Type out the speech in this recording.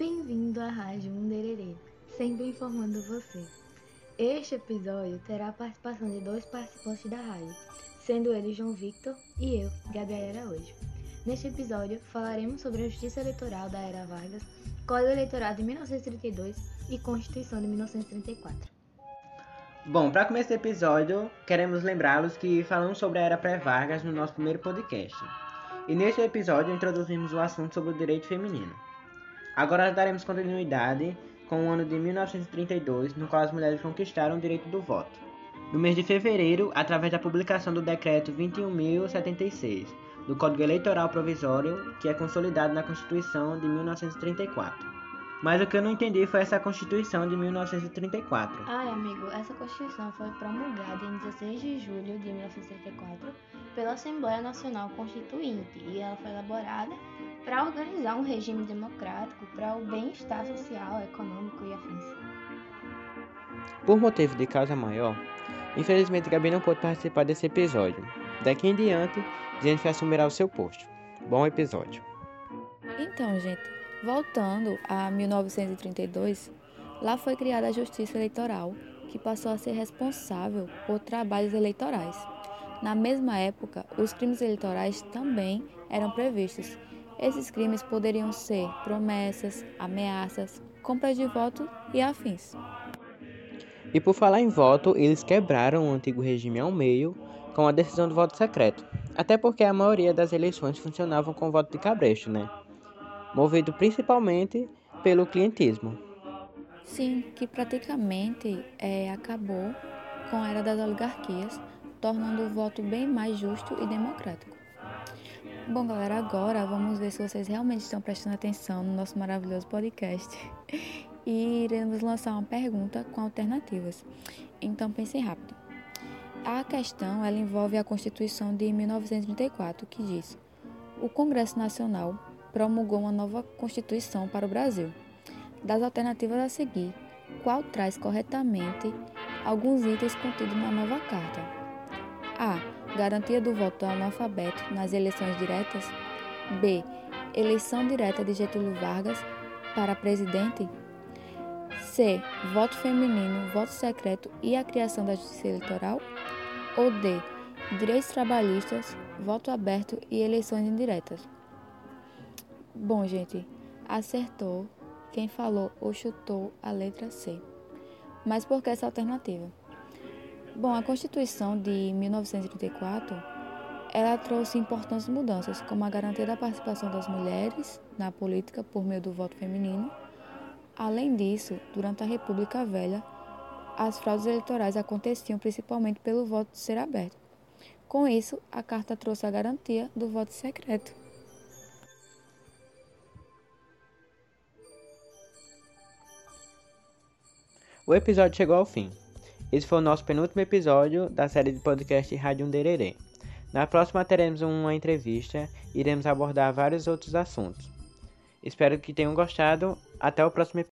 Bem-vindo à Rádio Undererê, sempre informando você. Este episódio terá a participação de dois participantes da rádio, sendo eles João Victor e eu, Gabriela Araújo. Neste episódio, falaremos sobre a Justiça Eleitoral da Era Vargas, Código Eleitoral de 1932 e Constituição de 1934. Bom, para começar esse episódio, queremos lembrá-los que falamos sobre a Era Pré-Vargas no nosso primeiro podcast. E neste episódio introduzimos o assunto sobre o direito feminino. Agora daremos continuidade com o ano de 1932, no qual as mulheres conquistaram o direito do voto. No mês de fevereiro, através da publicação do Decreto 21.076, do Código Eleitoral Provisório, que é consolidado na Constituição de 1934. Mas o que eu não entendi foi essa Constituição de 1934. Ai, amigo, essa Constituição foi promulgada em 16 de julho de 1934 pela Assembleia Nacional Constituinte e ela foi elaborada para organizar um regime democrático para o bem-estar social, econômico e afins. Por motivo de causa maior, infelizmente Gabi não pôde participar desse episódio. Daqui em diante, Jennifer assumirá o seu posto. Bom episódio. Então, gente, voltando a 1932, lá foi criada a Justiça Eleitoral, que passou a ser responsável por trabalhos eleitorais. Na mesma época, os crimes eleitorais também eram previstos. Esses crimes poderiam ser promessas, ameaças, compra de voto e afins. E por falar em voto, eles quebraram o antigo regime ao meio com a decisão do voto secreto. Até porque a maioria das eleições funcionavam com voto de cabresto, né? Movido principalmente pelo clientismo. Sim, que praticamente é, acabou com a era das oligarquias, tornando o voto bem mais justo e democrático. Bom, galera, agora vamos ver se vocês realmente estão prestando atenção no nosso maravilhoso podcast. E iremos lançar uma pergunta com alternativas. Então pensem rápido. A questão ela envolve a Constituição de 1934, que diz: o Congresso Nacional promulgou uma nova Constituição para o Brasil. Das alternativas a seguir, qual traz corretamente alguns itens contidos na nova carta? A. Garantia do voto analfabeto nas eleições diretas. B. Eleição direta de Getúlio Vargas para presidente. C. Voto feminino, voto secreto e a criação da Justiça Eleitoral. Ou D. Direitos trabalhistas, voto aberto e eleições indiretas. Bom, gente, acertou quem falou ou chutou a letra C. Mas por que essa alternativa? Bom, a Constituição de 1934 ela trouxe importantes mudanças, como a garantia da participação das mulheres na política por meio do voto feminino. Além disso, durante a República Velha, as fraudes eleitorais aconteciam principalmente pelo voto ser aberto. Com isso, a carta trouxe a garantia do voto secreto. O episódio chegou ao fim. Esse foi o nosso penúltimo episódio da série de podcast Rádio Undererê. Na próxima teremos uma entrevista e iremos abordar vários outros assuntos. Espero que tenham gostado. Até o próximo episódio.